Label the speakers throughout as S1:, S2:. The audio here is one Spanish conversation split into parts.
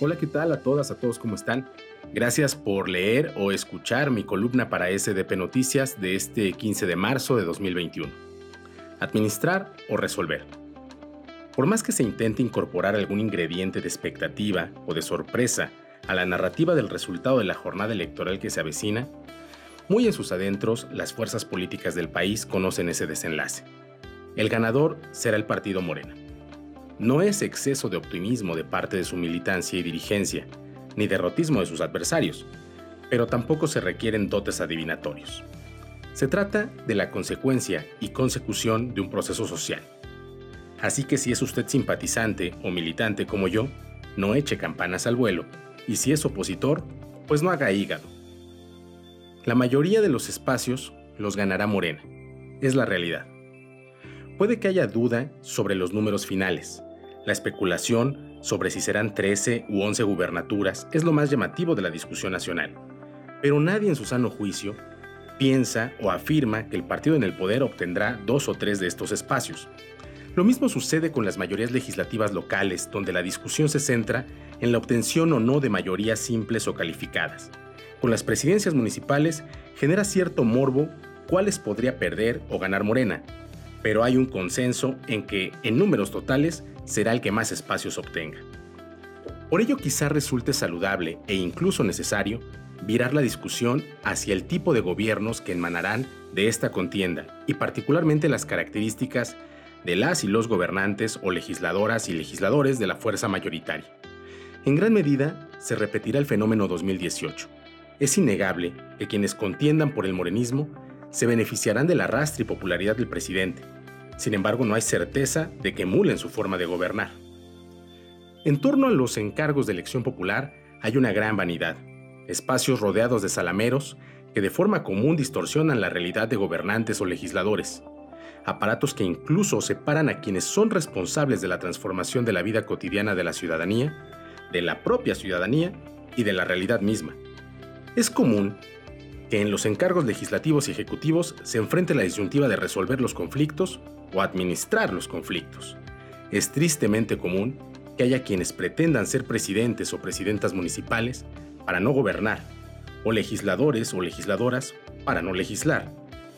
S1: Hola, ¿qué tal a todas, a todos, ¿cómo están? Gracias por leer o escuchar mi columna para SDP Noticias de este 15 de marzo de 2021. Administrar o resolver. Por más que se intente incorporar algún ingrediente de expectativa o de sorpresa a la narrativa del resultado de la jornada electoral que se avecina, muy en sus adentros las fuerzas políticas del país conocen ese desenlace. El ganador será el partido Morena. No es exceso de optimismo de parte de su militancia y dirigencia, ni derrotismo de sus adversarios, pero tampoco se requieren dotes adivinatorios. Se trata de la consecuencia y consecución de un proceso social. Así que si es usted simpatizante o militante como yo, no eche campanas al vuelo, y si es opositor, pues no haga hígado. La mayoría de los espacios los ganará Morena, es la realidad. Puede que haya duda sobre los números finales, la especulación sobre si serán 13 u 11 gubernaturas es lo más llamativo de la discusión nacional, pero nadie en su sano juicio piensa o afirma que el partido en el poder obtendrá dos o tres de estos espacios. Lo mismo sucede con las mayorías legislativas locales, donde la discusión se centra en la obtención o no de mayorías simples o calificadas. Con las presidencias municipales genera cierto morbo cuáles podría perder o ganar Morena, pero hay un consenso en que, en números totales, será el que más espacios obtenga. Por ello quizá resulte saludable e incluso necesario virar la discusión hacia el tipo de gobiernos que emanarán de esta contienda y particularmente las características de las y los gobernantes o legisladoras y legisladores de la fuerza mayoritaria. En gran medida se repetirá el fenómeno 2018. Es innegable que quienes contiendan por el morenismo se beneficiarán del arrastre y popularidad del presidente, sin embargo, no hay certeza de que emulen su forma de gobernar. En torno a los encargos de elección popular hay una gran vanidad, espacios rodeados de salameros que de forma común distorsionan la realidad de gobernantes o legisladores, aparatos que incluso separan a quienes son responsables de la transformación de la vida cotidiana de la ciudadanía, de la propia ciudadanía y de la realidad misma. Es común que en los encargos legislativos y ejecutivos se enfrente la disyuntiva de resolver los conflictos o administrar los conflictos. Es tristemente común que haya quienes pretendan ser presidentes o presidentas municipales para no gobernar, o legisladores o legisladoras para no legislar,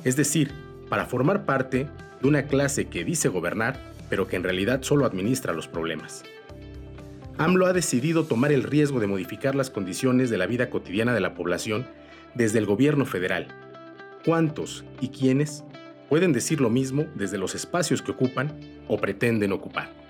S1: es decir, para formar parte de una clase que dice gobernar, pero que en realidad solo administra los problemas. AMLO ha decidido tomar el riesgo de modificar las condiciones de la vida cotidiana de la población desde el gobierno federal. ¿Cuántos y quiénes pueden decir lo mismo desde los espacios que ocupan o pretenden ocupar.